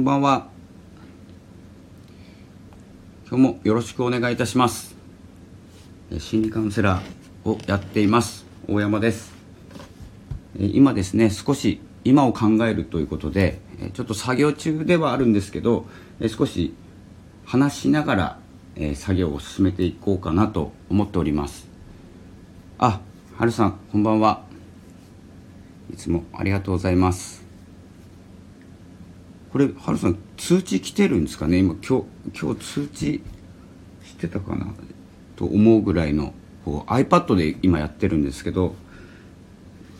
こんばんは。今日もよろしくお願いいたします。心理カウンセラーをやっています。大山です。今ですね少し今を考えるということでちょっと作業中ではあるんですけど少し話しながら作業を進めていこうかなと思っております。あはるさんこんばんは。いつもありがとうございます。これはるさん通知来てるんですかね？今今日今日通知してたかな？と思うぐらいのこう iPad で今やってるんですけど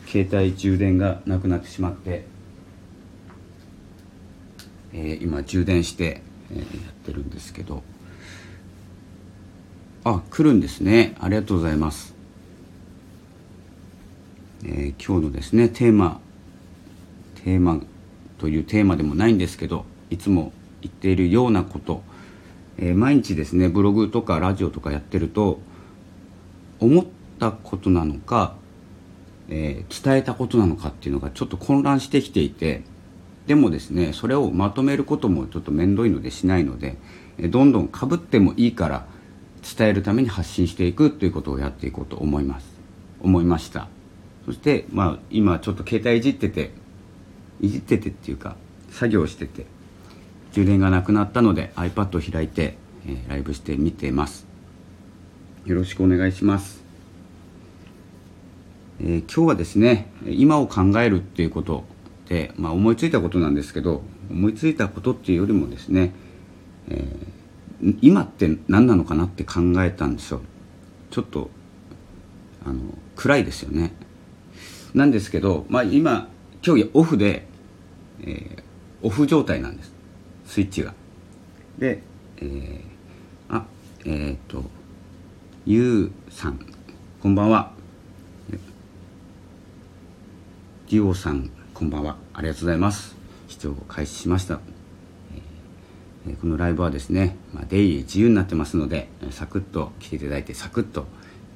携帯充電がなくなってしまって、えー、今充電して、えー、やってるんですけど。あ来るんですね。ありがとうございます。えー、今日のですねテーマテーマというテーマでもないんですけどいつも言っているようなこと、えー、毎日ですねブログとかラジオとかやってると思ったことなのか、えー、伝えたことなのかっていうのがちょっと混乱してきていてでもですねそれをまとめることもちょっと面倒いのでしないので、どんどんかぶってもいいから伝えるために発信していくということをやっていこうと思います。思いました。そして、まあ、今ちょっと携帯いじってていじっててっていうか作業してて充電がなくなったので iPad を開いて、えー、ライブして見てます。よろしくお願いします、えー、今日はですね今を考えるっていうことで、まあ、思いついたことなんですけど思いついたことっていうよりもですね、えー、今って何なのかなって考えたんですよ。ちょっとあの暗いですよね。なんですけど、まあ、今競技オフで、えー、オフ状態なんです。スイッチが。で、えー、あえっ、ー、とゆうさんこんばんは。デュオさんこんばんは。ありがとうございます。視聴を開始しました、このライブはですね、まあ、出入り自由になってますのでサクッと来ていただいてサクッと、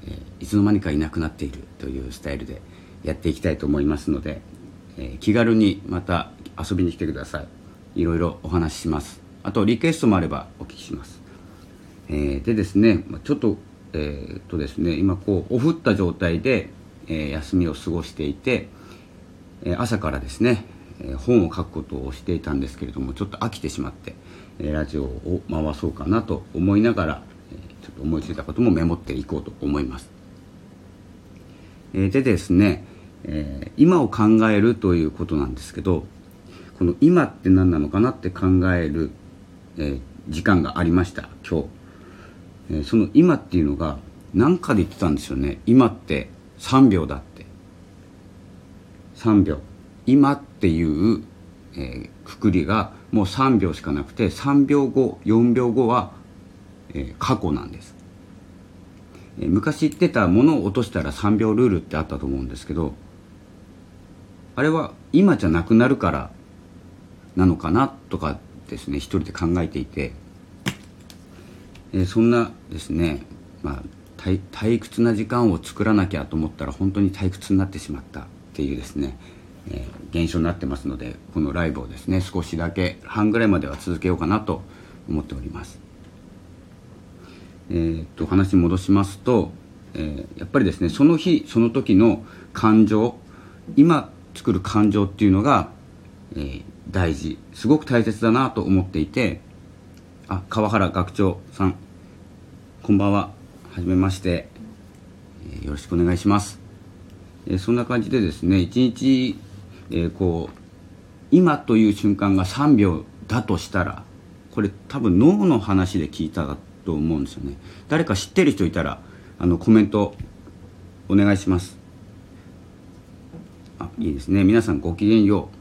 えー、いつの間にかいなくなっているというスタイルでやっていきたいと思いますので、えー、気軽にまた遊びに来てください。いろいろお話しします。あとリクエストもあればお聞きします、えー、でですねちょっとえー、っとですね今こうおふった状態で、えー、休みを過ごしていて、えー、朝からですね、え本を書くことをしていたんですけれどもちょっと飽きてしまって、えラジオを回そうかなと思いながら、えちょっと思いついたこともメモっていこうと思います、えでですねえー、今を考えるということなんですけどこの今って何なのかなって考える、えー、時間がありました今日、えー、その今っていうのが何かで言ってたんですよね。今って3秒だって。3秒。今っていう、えー、くくりがもう3秒しかなくて3秒後4秒後は、えー、過去なんです、えー、昔言ってたものを落としたら3秒ルールってあったと思うんですけどあれは今じゃなくなるからなのかなとかですね一人で考えていて、えー、そんなですね、まあ、退屈な時間を作らなきゃと思ったら本当に退屈になってしまったっていうですね、えー、現象になってますのでこのライブをですね少しだけ半ぐらいまでは続けようかなと思っております。えー、っと話戻しますと、えー、やっぱりですねその日その時の感情今作る感情っていうのが、えー、大事。すごく大切だなと思っていてあ川原学長さんこんばんは。はじめまして、えー、よろしくお願いします、えー、そんな感じでですね一日、えー、こう今という瞬間が3秒だとしたらこれ多分脳の話で聞いたと思うんですよね。誰か知ってる人いたらあのコメントお願いします。あいいですね。皆さんごきげんよう。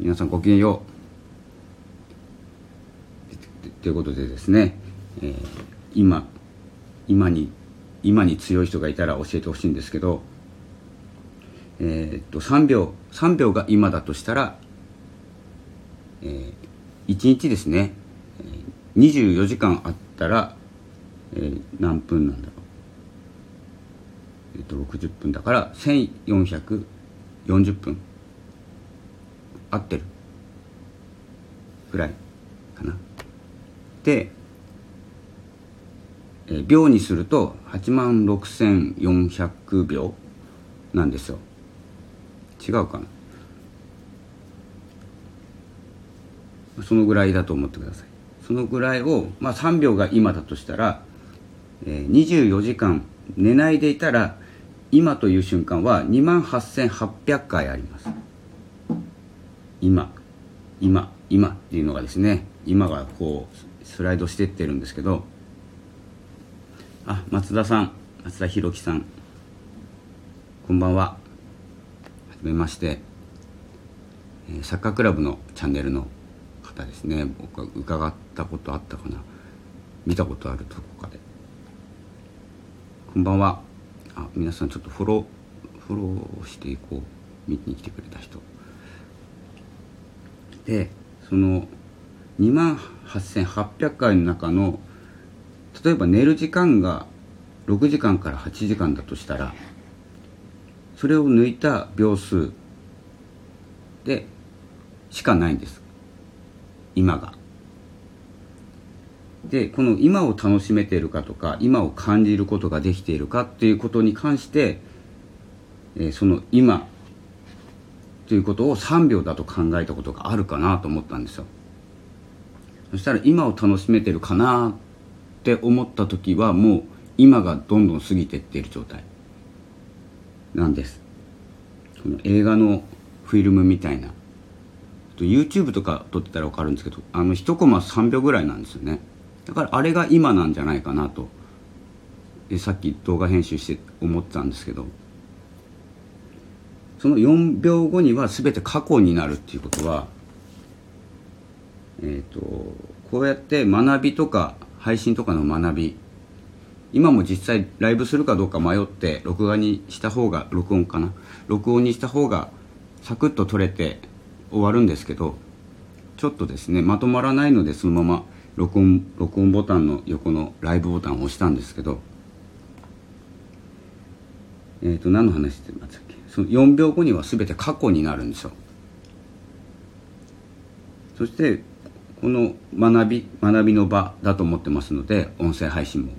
皆さんごきげんよう。ということでですね、えー、今今に今に強い人がいたら教えてほしいんですけどえー、っと3秒3秒が今だとしたら、えー、1日ですね24時間あったら、えー、何分なんだろう。えっと60分だから1440分。合ってる。ぐらいかな。で、えー、秒にすると8万6400秒なんですよ。違うかな。そのぐらいだと思ってください。そのぐらいを、まあ、3秒が今だとしたら、えー、24時間寝ないでいたら今という瞬間は2万8800回あります。今今今っていうのがですね今がこうスライドしてってるんですけどあ松田さん松田博樹さんこんばんは。はじめまして、え、サッカークラブのチャンネルの方ですね。僕は伺ったことあったかな。見たことあるとこかで。こんばんは。あ皆さんちょっとフォローフォローしていこう。見に来てくれた人。でその2万8800回の中の例えば寝る時間が6時間から8時間だとしたらそれを抜いた秒数でしかないんです。今が。でこの今を楽しめているかとか今を感じることができているかっていうことに関して、え、その今ということを3秒だと考えたことがあるかなと思ったんですよ。そしたら今を楽しめてるかなって思った時はもう今がどんどん過ぎてっている状態。なんです。この映画のフィルムみたいな。YouTube とか撮ってたら分かるんですけどあの1コマ3秒ぐらいなんですよね。だからあれが今なんじゃないかなと。さっき動画編集して思ってたんですけど。その4秒後には全て過去になるっていうことはえっ、ー、とこうやって学びとか配信とかの学び今も実際ライブするかどうか迷って録画にした方が録音かな？録音にした方がサクッと撮れて終わるんですけどちょっとですねまとまらないのでそのまま録音録音ボタンの横のライブボタンを押したんですけどえっ、ー、と何の話してましたっけ？その4秒後には全て過去になるんですよ。そしてこの学び学びの場だと思ってますので音声配信も。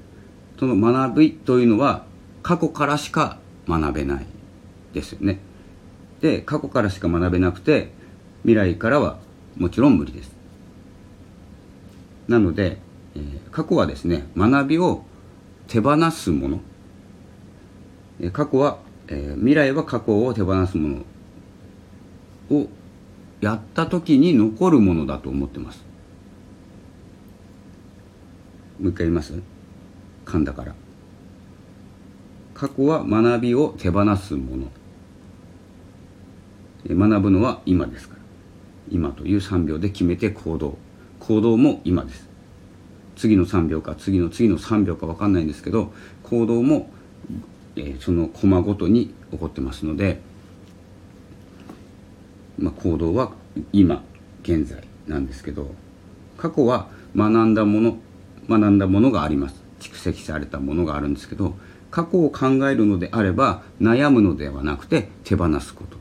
その学びというのは過去からしか学べないですよね。で過去からしか学べなくて未来からはもちろん無理です。なので、えー、過去はですね学びを手放すもの、過去は、えー、未来は過去を手放すものをやった時に残るものだと思ってます。もう一回言います？噛んだから。過去は学びを手放すもの。学ぶのは今ですから。今という3秒で決めて行動。行動も今です。次の3秒か次の次の3秒か分かんないんですけど行動も、え、そのコマごとに起こってますので、まあ、行動は今現在なんですけど過去は学んだもの学んだものがあります。蓄積されたものがあるんですけど過去を考えるのであれば悩むのではなくて手放すこと。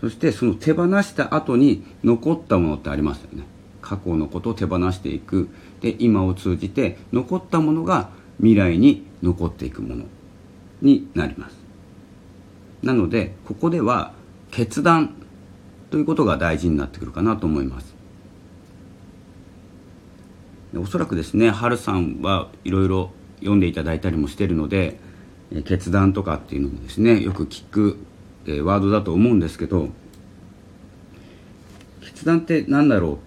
そしてその手放した後に残ったものってありますよね。過去のことを手放していく。で今を通じて残ったものが未来に残っていくものになります。なのでここでは決断ということが大事になってくるかなと思います。おそらくですね春さんはいろいろ読んでいただいたりもしてるので決断とかっていうのもですねよく聞くえワードだと思うんですけど決断って何だろ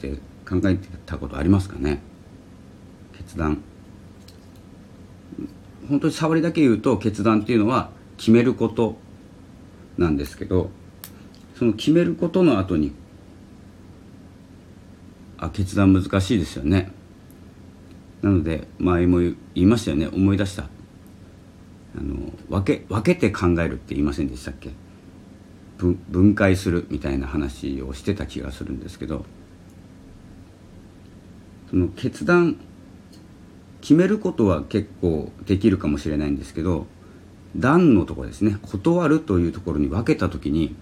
うって考えてたことありますかね？決断。本当に触りだけ言うと決断っていうのは決めることなんですけどその決めることの後にあ決断難しいですよね。なので前も言いましたよね。思い出した。あの分け分けて考えるって言いませんでしたっけ？分解するみたいな話をしてた気がするんですけどその決断決めることは結構できるかもしれないんですけど断のところですね。断るというところに分けた時に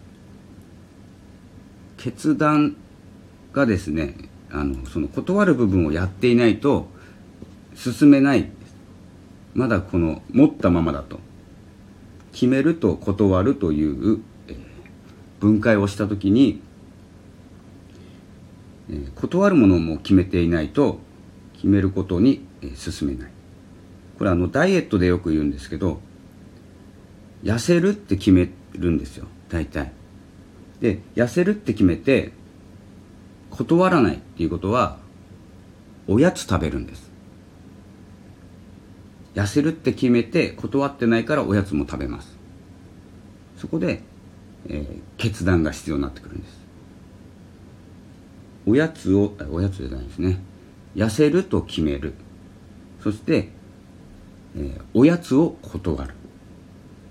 決断がですねあのその断る部分をやっていないと進めない。まだこの持ったままだと。決めると断るという、分解をした時に、断るものも決めていないと決めることに、進めない。これあのダイエットでよく言うんですけど痩せるって決めるんですよ。大体。で痩せるって決めて断らないっていうことはおやつ食べるんです。痩せるって決めて断ってないからおやつも食べます。そこで、えー、決断が必要になってくるんです。おやつをおやつじゃないですね。痩せると決める。そして、えー、おやつを断る。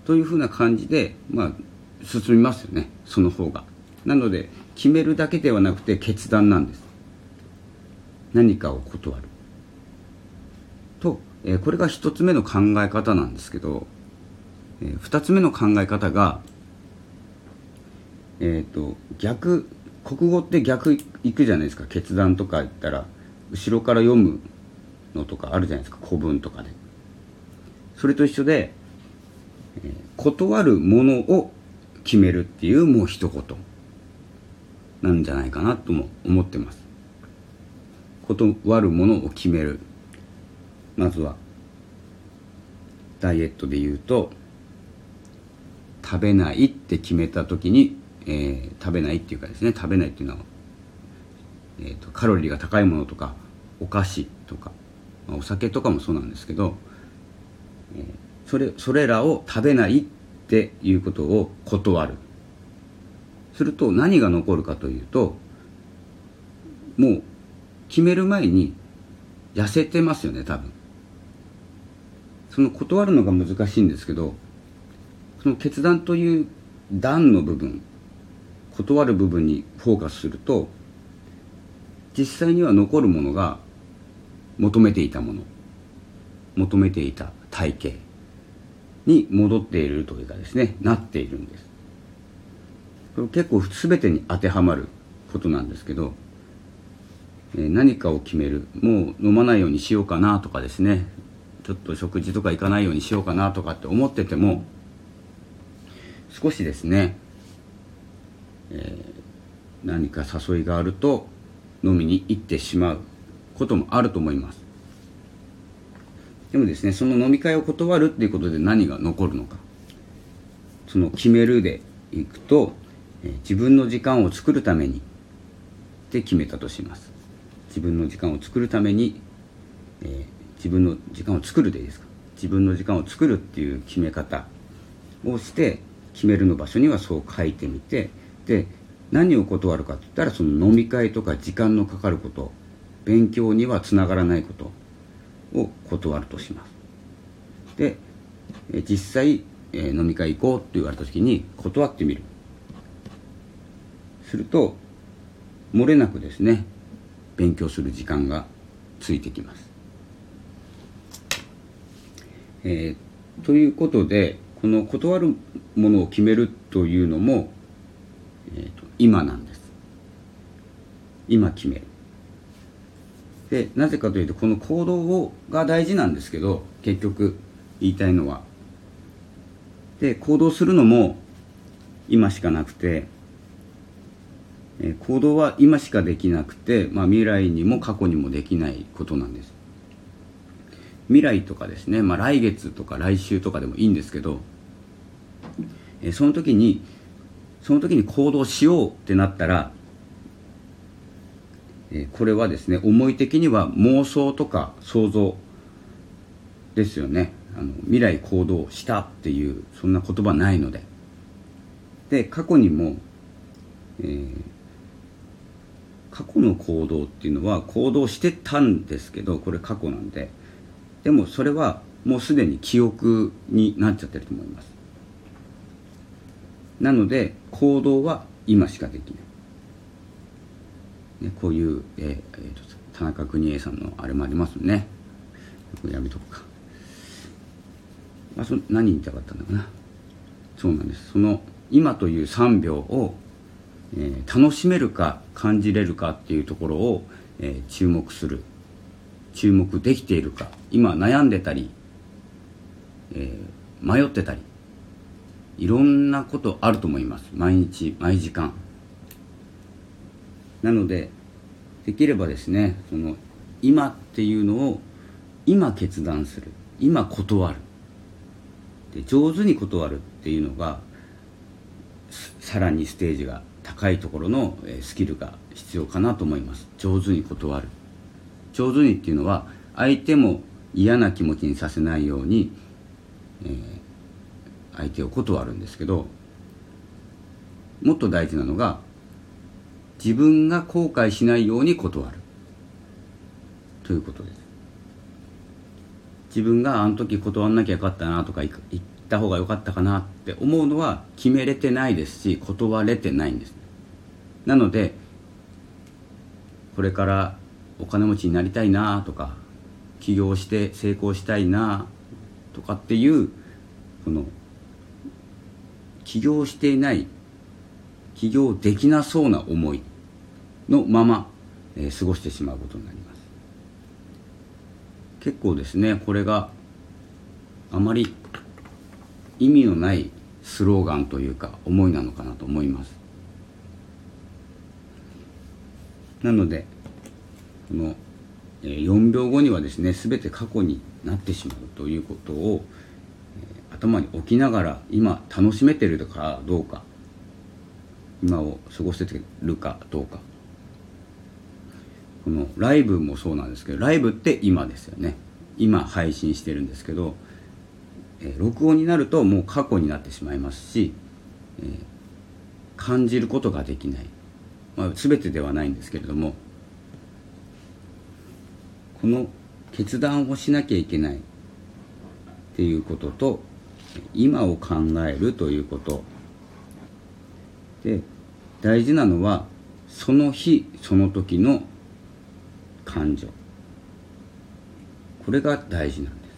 というふうな感じで、まあ、進みますよね。その方が。なので決めるだけではなくて決断なんです。何かを断る。と、えー、これが一つ目の考え方なんですけど、えー、二つ目の考え方がえっ、ー、と逆国語って逆いくじゃないですか。決断とか言ったら後ろから読むのとかあるじゃないですか古文とかで。それと一緒で、えー、断るものを決めるっていうもう一言なんじゃないかなとも思ってます。断るものを決める。まずはダイエットで言うと食べないって決めた時に、えー、食べないっていうかですね食べないっていうのは、えーと、カロリーが高いものとかお菓子とか、お酒とかもそうなんですけど、それそれらを食べないっていうことを断る。すると何が残るかというともう決める前に痩せてますよね多分。その断るのが難しいんですけどその決断という段の部分断る部分にフォーカスすると実際には残るものが求めていたもの求めていた体型に戻っているというかですねなっているんです。これ結構全てに当てはまることなんですけど、何かを決めるもう飲まないようにしようかなとかですねちょっと食事とか行かないようにしようかなとかって思ってても少しですね、えー、何か誘いがあると飲みに行ってしまう。こともあると思います。でもですねその飲み会を断るっていうことで何が残るのか。その決めるでいくと自分の時間を作るためにって決めたとします。自分の時間を作るために、えー、自分の時間を作るでいいですか。自分の時間を作るっていう決め方をして決めるの場所にはそう書いてみてで何を断るかって言ったらその飲み会とか時間のかかること勉強にはつながらないことを断るとしますで実際飲み会行こうって言われた時に断ってみるすると漏れなくですね勉強する時間がついてきます。えー、ということでこの断るものを決めるというのも、えーと、今なんです。今決める。でなぜかというとこの行動をが大事なんですけど結局言いたいのは。で行動するのも今しかなくてえ行動は今しかできなくて、まあ、未来にも過去にもできないことなんです未来とかですね、まあ、来月とか来週とかでもいいんですけど、えその時にその時に行動しようってなったら、これはですね思い的には妄想とか想像ですよね。あの未来行動したっていうそんな言葉ないので。で過去にも、えー過去の行動っていうのは行動してたんですけどこれ過去なんで。でもそれはもうすでに記憶になっちゃってると思います。なので行動は今しかできない、ね、こういう、ええーと、田中邦衛さんのあれもありますね。やめとくか、まあ、そ何言いたかったんだかな。そうなんです。その今という3秒をえー、楽しめるか感じれるかっていうところを、えー、注目する。注目できているか。今悩んでたり、えー、迷ってたり。いろんなことあると思います。毎日毎時間。なのでできればですねその今っていうのを今決断する。今断る。で上手に断るっていうのがさらにステージが高いところのスキルが必要かなと思います。上手に断る。上手にっていうのは相手も嫌な気持ちにさせないように、えー、相手を断るんですけどもっと大事なのが自分が後悔しないように断る。ということです。自分があの時断んなきゃよかったなとか言った方が良かったかなって思うのは決めれてないですし断れてないんですなのでこれからお金持ちになりたいなとか起業して成功したいなとかっていうこの起業していない起業できなそうな思いのまま、えー、過ごしてしまうことになります。結構ですねこれがあまり意味のないスローガンというか思いなのかなと思います。なのでこの4秒後にはですね全て過去になってしまうということを頭に置きながら今楽しめてるかどうか今を過ごせてるかどうか。このライブもそうなんですけどライブって今ですよね。今配信してるんですけど、え、録音になるともう過去になってしまいますし、えー、感じることができない、まあ、全てではないんですけれどもこの決断をしなきゃいけないっていうことと今を考えるということ。で大事なのはその日その時の感情。これが大事なんです。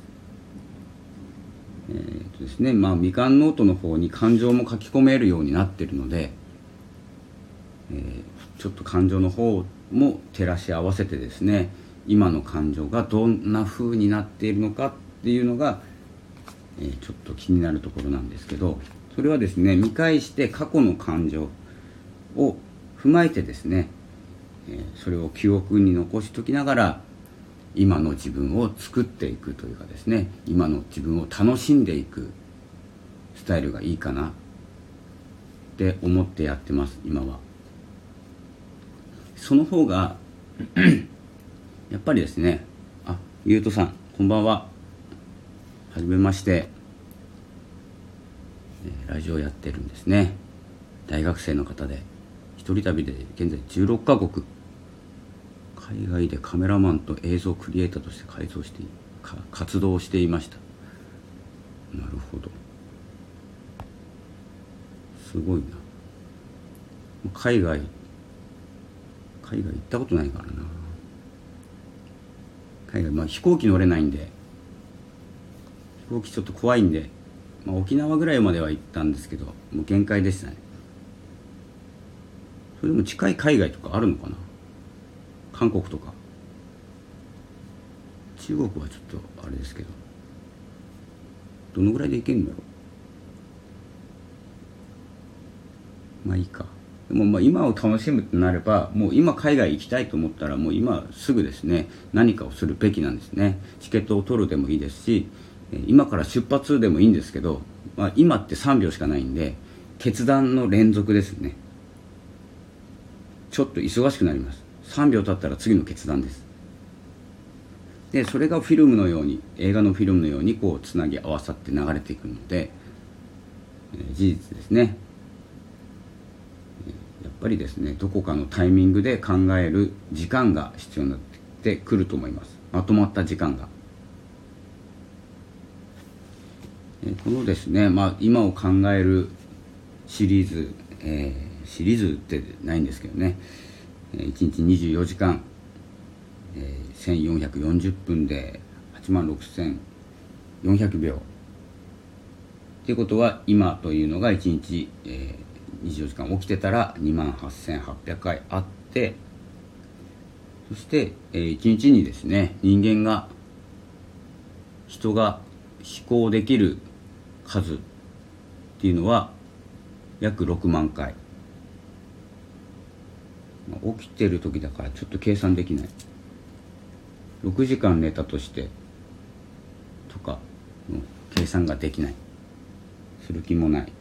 えー、とですねまあみかんノートの方に感情も書き込めるようになってるので、えー、ちょっと感情の方も照らし合わせてですね今の感情がどんな風になっているのかっていうのがえー、ちょっと気になるところなんですけどそれはですね見返して過去の感情を踏まえてですね、それを記憶に残しときながら今の自分を作っていくというかですね今の自分を楽しんでいくスタイルがいいかなって思ってやってます今は。その方が やっぱりですねあゆうとさんこんばんは。はじめまして、ラジオやってるんですね。大学生の方で。一人旅で現在16カ国。海外でカメラマンと映像クリエイターとして改造して活動していました。なるほど。すごいな。海外海外行ったことないからな。海外まあ飛行機乗れないんで。飛行機ちょっと怖いんで、まあ、沖縄ぐらいまでは行ったんですけどもう限界でしたね。それでも近い海外とかあるのかな？韓国とか。中国はちょっとあれですけど。どのぐらいで行けるんのやろ？まあいいか。でもまあ今を楽しむってなればもう今海外行きたいと思ったらもう今すぐですね。何かをするべきなんですね。チケットを取るでもいいですし今から出発でもいいんですけど、まあ、今って3秒しかないんで決断の連続ですね。ちょっと忙しくなります。3秒経ったら次の決断です。でそれがフィルムのように映画のフィルムのようにこうつなぎ合わさって流れていくので、えー、事実ですね。やっぱりですねどこかのタイミングで考える時間が必要になってくると思います。まとまった時間が。このですね、まあ、今を考えるシリーズ、えー、シリーズってないんですけどね、1日24時間、えー、1440分で8万6400秒。ということは今というのが1日、え24時間起きてたら2万8800回あって。そして、えー、1日にですね人間が人が思考できる数っていうのは約6万回。起きてる時だからちょっと計算できない。6時間寝たとしてとかの計算ができない。する気もない。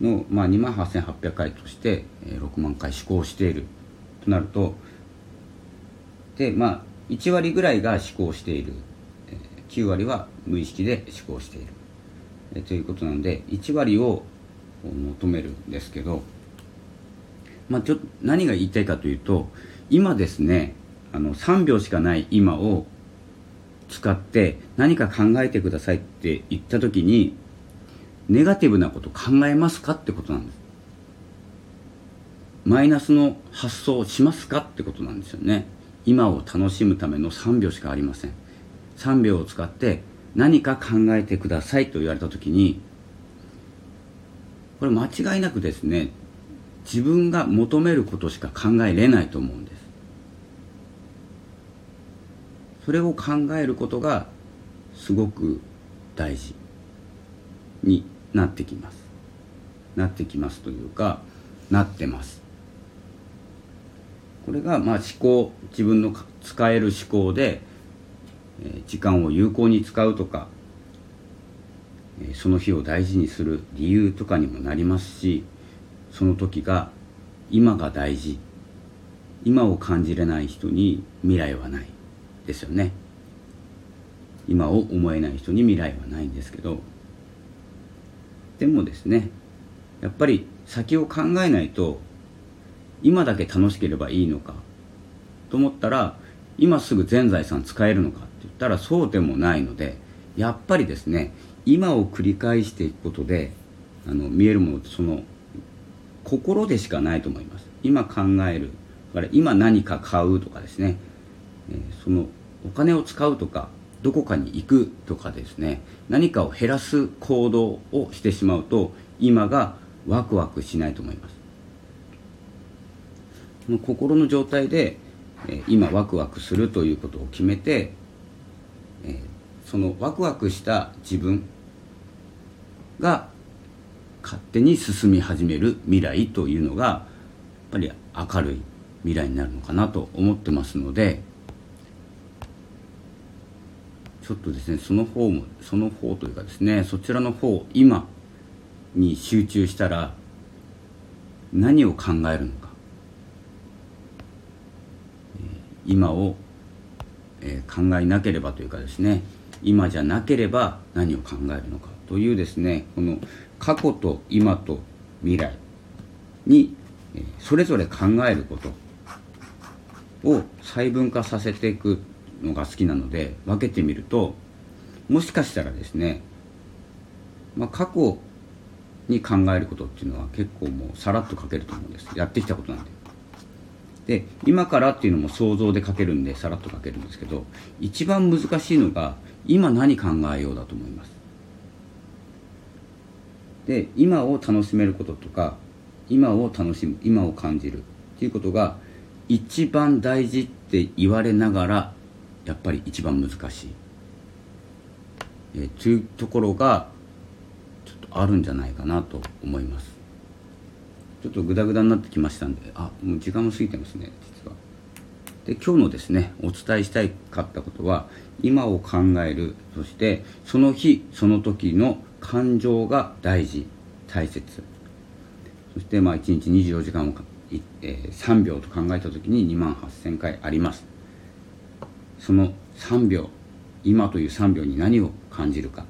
の、まあ、2万8800回として6万回思考している。となるとでまあ1割ぐらいが思考している。9割は無意識で思考している。ということなので1割を求めるんですけど、まあ、ちょ何が言いたいかというと今ですねあの3秒しかない今を使って何か考えてくださいって言った時にネガティブなこと考えますかってことなんです。マイナスの発想をしますかってことなんですよね。今を楽しむための3秒しかありません。3秒を使って何か考えてくださいと言われた時にこれ間違いなくですね自分が求めることしか考えれないと思うんです。それを考えることがすごく大事になってきます。なってきますというかなってます。これがまあ思考自分の使える思考で時間を有効に使うとかその日を大事にする理由とかにもなりますしその時が今が大事。今を感じれない人に未来はない。ですよね。今を思えない人に未来はないんですけど。でもですねやっぱり先を考えないと今だけ楽しければいいのか。と思ったら今すぐ全財産使えるのかって言ったらそうでもないのでやっぱりですね今を繰り返していくことであの見えるものってその心でしかないと思います。今考えるだから今何か買うとかですね、え、そのお金を使うとかどこかに行くとかですね。何かを減らす行動をしてしまうと今がワクワクしないと思います。この心の状態で、え、今ワクワクするということを決めて、え、そのワクワクした自分が勝手に進み始める未来というのがやっぱり明るい未来になるのかなと思ってますのでちょっとですねその方もその方というかですねそちらの方今に集中したら何を考えるのか。今を、考えなければというかですね今じゃなければ何を考えるのかというですねこの過去と今と未来にそれぞれ考えることを細分化させていくのが好きなので分けてみるともしかしたらですね、まあ、過去に考えることっていうのは結構もうさらっと書けると思うんです。やってきたことなんで。で今からっていうのも想像で書けるんでさらっと書けるんですけど一番難しいのが今何考えようだと思います？で今を楽しめることとか今を楽しむ今を感じるっていうことが一番大事って言われながらやっぱり一番難しい、えー、というところがちょっとあるんじゃないかなと思います。ちょっとグダグダになってきましたんであもう時間も過ぎてますね実は。で今日のですねお伝えしたいかったことは今を考える。そしてその日その時の感情が大事大切。そしてまあ1日24時間を、えー、3秒と考えた時に2万8000回あります。その3秒今という3秒に何を感じるか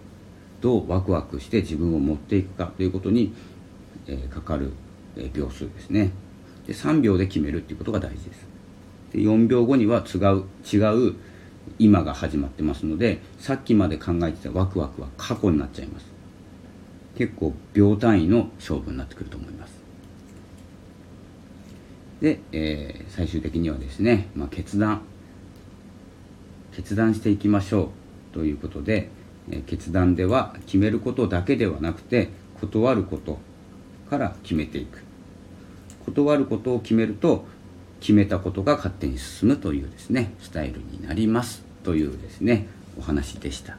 どうワクワクして自分を持っていくかということに、えー、かかる、えー、秒数ですね。で3秒で決めるっていうことが大事です。で4秒後には違う違う今が始まってますのでさっきまで考えてたワクワクは過去になっちゃいます。結構秒単位の勝負になってくると思います。で、えー、最終的にはですね、まあ、決断。決断していきましょうということで、え決断では決めることだけではなくて断ることから決めていく。断ることを決めると決めたことが勝手に進むというですねスタイルになりますというですねお話でした、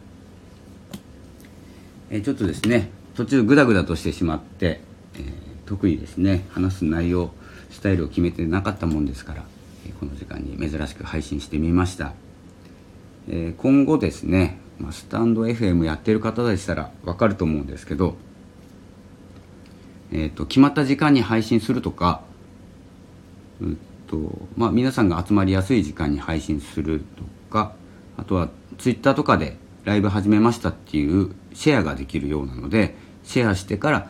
え、ちょっとですね途中グダグダとしてしまって、えー、特にですね。話す内容スタイルを決めてなかったもんですから、えー、この時間に珍しく配信してみました、え今後ですね、まあ、スタンド FM やってる方でしたらわかると思うんですけどえーと、決まった時間に配信するとか、うんとまあ、皆さんが集まりやすい時間に配信するとかあとはツイッターとかでライブ始めましたっていうシェアができるようなのでシェアしてから、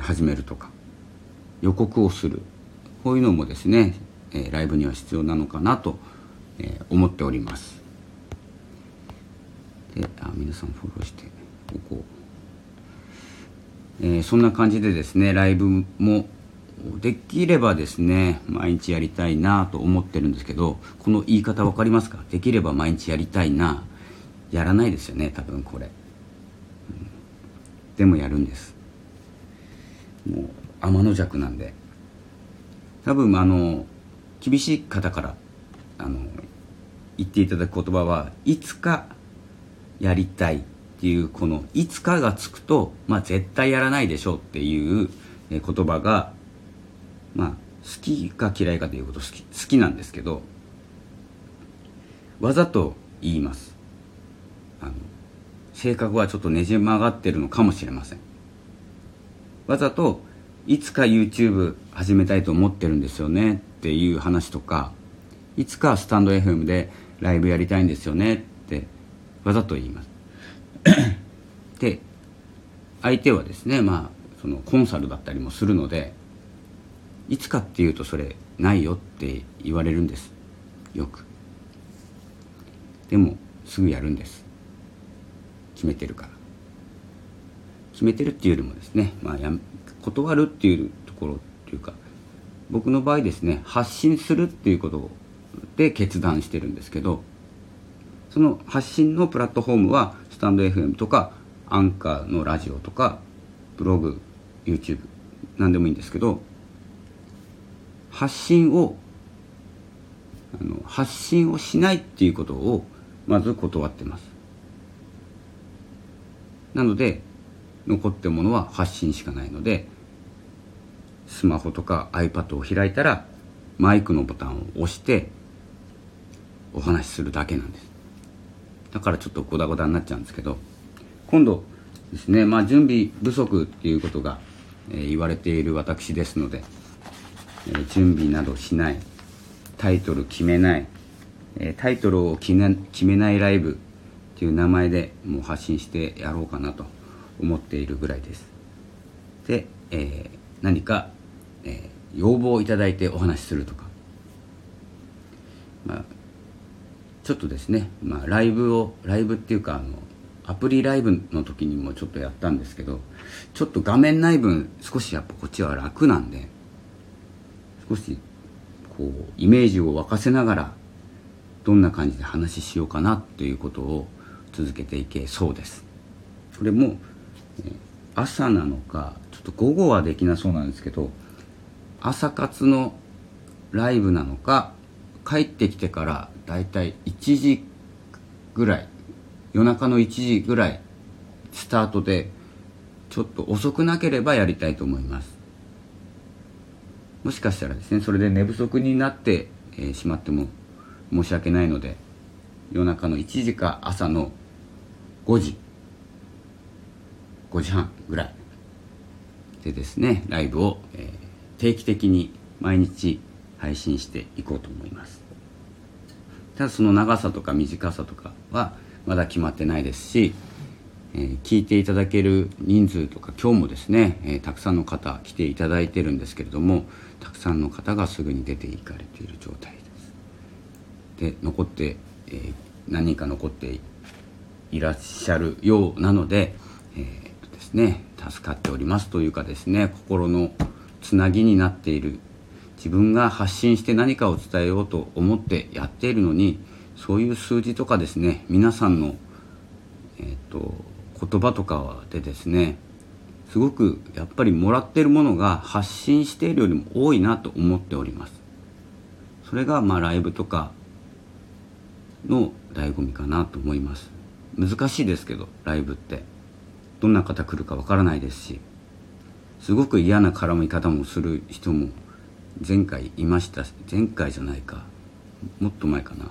始めるとか予告をする。こういうのもですね、ライブには必要なのかなと、思っております。であ皆さんフォローしておこう。えー、そんな感じでですねライブもできればですね毎日やりたいなと思ってるんですけどこの言い方分かりますか？できれば毎日やりたいな。やらないですよね多分これ、でもやるんです。もう天の弱なんで。多分あの厳しい方からあの言っていただく言葉はいつかやりたいっていうこのいつかがつくと、まあ、絶対やらないでしょうっていう言葉が、まあ、好きか嫌いかということ好き好きなんですけどわざと言います。あの性格はちょっとねじ曲がってるのかもしれません。わざといつか YouTube 始めたいと思ってるんですよねっていう話とかいつかスタンド FM でライブやりたいんですよねってわざと言います。で相手はですねまあそのコンサルだったりもするのでいつかっていうとそれないよって言われるんです。よく。でもすぐやるんです決めてるから。決めてるっていうよりもですね、まあ、や断るっていうところっていうか僕の場合ですね発信するっていうことで決断してるんですけどその発信のプラットフォームはスタンド FM とかアンカーのラジオとかブログ YouTube 何でもいいんですけど発信をあの発信をしないっていうことをまず断ってます。なので残ってるものは発信しかないのでスマホとか iPad を開いたらマイクのボタンを押してお話しするだけなんです。だからちょっとゴダゴダになっちゃうんですけど今度ですねまあ準備不足っていうことが、えー、言われている私ですので、えー、準備などしないタイトル決めない、えー、タイトルを決め決めないライブっていう名前でもう発信してやろうかなと思っているぐらいです。で、え何か、え要望をいただいてお話しするとか。まあちょっとですね、まあ、ライブをライブっていうかあのアプリライブの時にもちょっとやったんですけどちょっと画面内分少しやっぱこっちは楽なんで少しこうイメージを沸かせながらどんな感じで話しようかなっていうことを続けていけそうです。それも朝なのかちょっと午後はできなそうなんですけど朝活のライブなのか帰ってきてからだいたい1時ぐらい夜中の1時ぐらいスタートでちょっと遅くなければやりたいと思います。もしかしたらですねそれで寝不足になって、しまっても申し訳ないので夜中の1時か朝の5時。5時半ぐらい。でですねライブを、え、定期的に毎日配信していこうと思います。ただその長さとか短さとかはまだ決まってないですし、えー、聞いていただける人数とか今日もですね、えー、たくさんの方来ていただいてるんですけれどもたくさんの方がすぐに出ていかれている状態です。で残って、えー、何人か残っていらっしゃるようなので、えーですね、助かっておりますというかですね心のつなぎになっている。自分が発信して何かを伝えようと思ってやっているのにそういう数字とかですね皆さんの、えーと、言葉とかでですねすごくやっぱりもらってるものが発信しているよりも多いなと思っております。それがまあライブとかの醍醐味かなと思います。難しいですけどライブって。どんな方来るかわからないですしすごく嫌な絡み方もする人も前回いました前回じゃないかもっと前かな。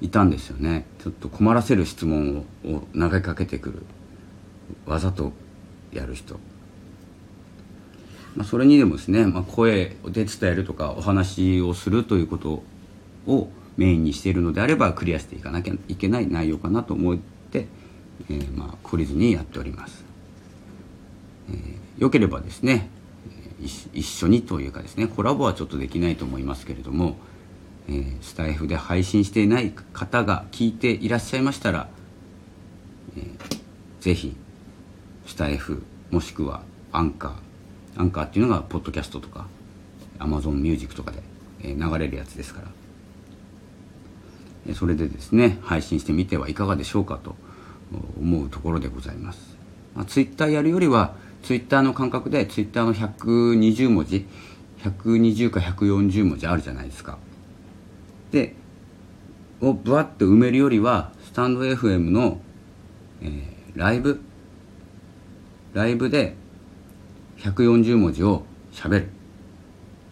いたんですよね。ちょっと困らせる質問を投げかけてくるわざとやる人、まあ、それにでもですね、まあ、声で伝えるとかお話をするということをメインにしているのであればクリアしていかなきゃいけない内容かなと思って、えー、まあ懲りずにやっております、えー、よければですね一緒にというかですねコラボはちょっとできないと思いますけれども、えー、スタイフで配信していない方が聞いていらっしゃいましたら、えー、ぜひスタイフもしくはアンカーアンカーっていうのがポッドキャストとかアマゾンミュージックとかで、え流れるやつですから。それでですね配信してみてはいかがでしょうかと思うところでございます、まあ、ツイッターやるよりはツイッターの感覚でツイッターの120文字120か140文字あるじゃないですか。でをぶわっと埋めるよりはスタンド FM の、えー、ライブライブで140文字をしゃべる。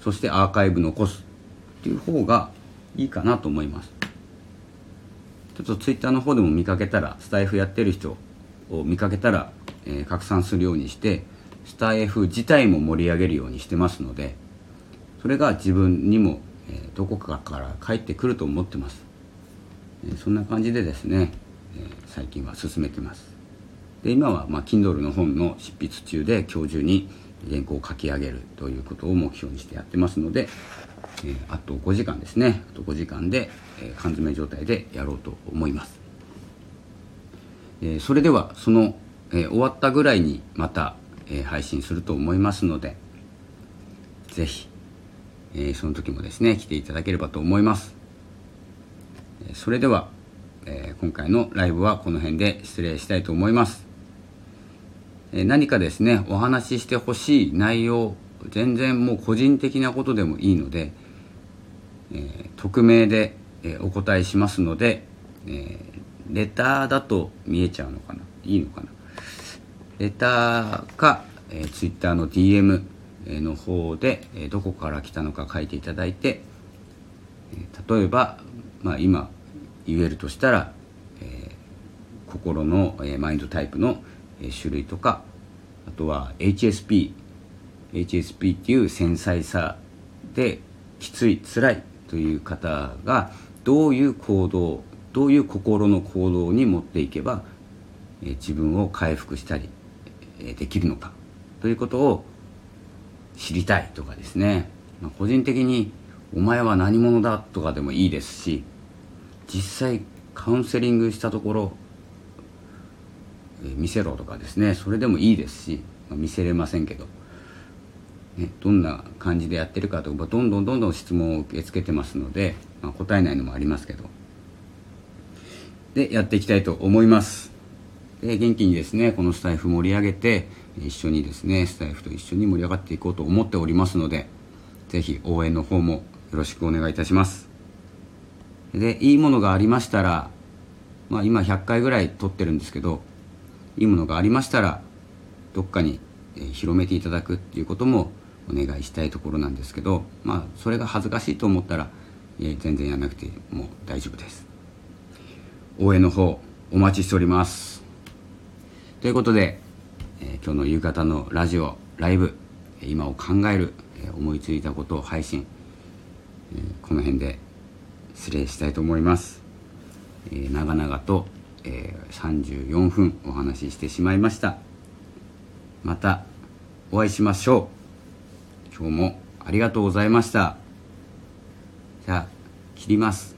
そしてアーカイブ残す。っていう方がいいかなと思います。ょっとツイッターの方でも見かけたらスタイフやってる人を見かけたらえー、拡散するようにしてスタイフ自体も盛り上げるようにしてますのでそれが自分にも、えー、どこかから返ってくると思ってます、えー、そんな感じでですね、え最近は進めてます。で今は、まあ、Kindle の本の執筆中で今日中に原稿を書き上げるということを目標にしてやってますので、えあと5時間ですね。あと5時間で、え缶詰状態でやろうと思います、えそれではそのえ、終わったぐらいにまた、え、配信すると思いますので是非、え、その時もですね来ていただければと思います。それでは、え今回のライブはこの辺で失礼したいと思います、何かですねお話ししてほしい内容全然もう個人的なことでもいいので、匿名で、えお答えしますので、えレターだと見えちゃうのかな？いいのかな？レターか、えー、ツイッターの DM の方で、えー、どこから来たのか書いていただいて、えー、例えば、まあ、今言えるとしたら、えー、心の、えー、マインドタイプの、えー、種類とかあとは HSP HSP っていう繊細さできつい辛いという方がどういう行動どういう心の行動に持っていけば、自分を回復したりできるのかということを知りたいとかですね、個人的に「お前は何者だ」とかでもいいですし実際カウンセリングしたところ、見せろとかですね。それでもいいですし、見せれませんけど、ね、どんな感じでやってるかとかどんどんどんどん質問を受け付けてますので、まあ、答えないのもありますけど。でやっていきたいと思います。え元気にですねこのスタイフ盛り上げて一緒にですねスタイフと一緒に盛り上がっていこうと思っておりますのでぜひ応援の方もよろしくお願いいたします。でいいものがありましたらまあ今100回ぐらい撮ってるんですけどいいものがありましたらどっかに広めていただくっていうこともお願いしたいところなんですけどまあそれが恥ずかしいと思ったらえ全然やらなくても大丈夫です。応援の方お待ちしております。ということで、えー、今日の夕方のラジオライブ今を考える、えー、思いついたことを配信、えー、この辺で失礼したいと思います、えー、長々と、えー、34分お話ししてしまいました。またお会いしましょう。今日もありがとうございました。じゃあ切ります。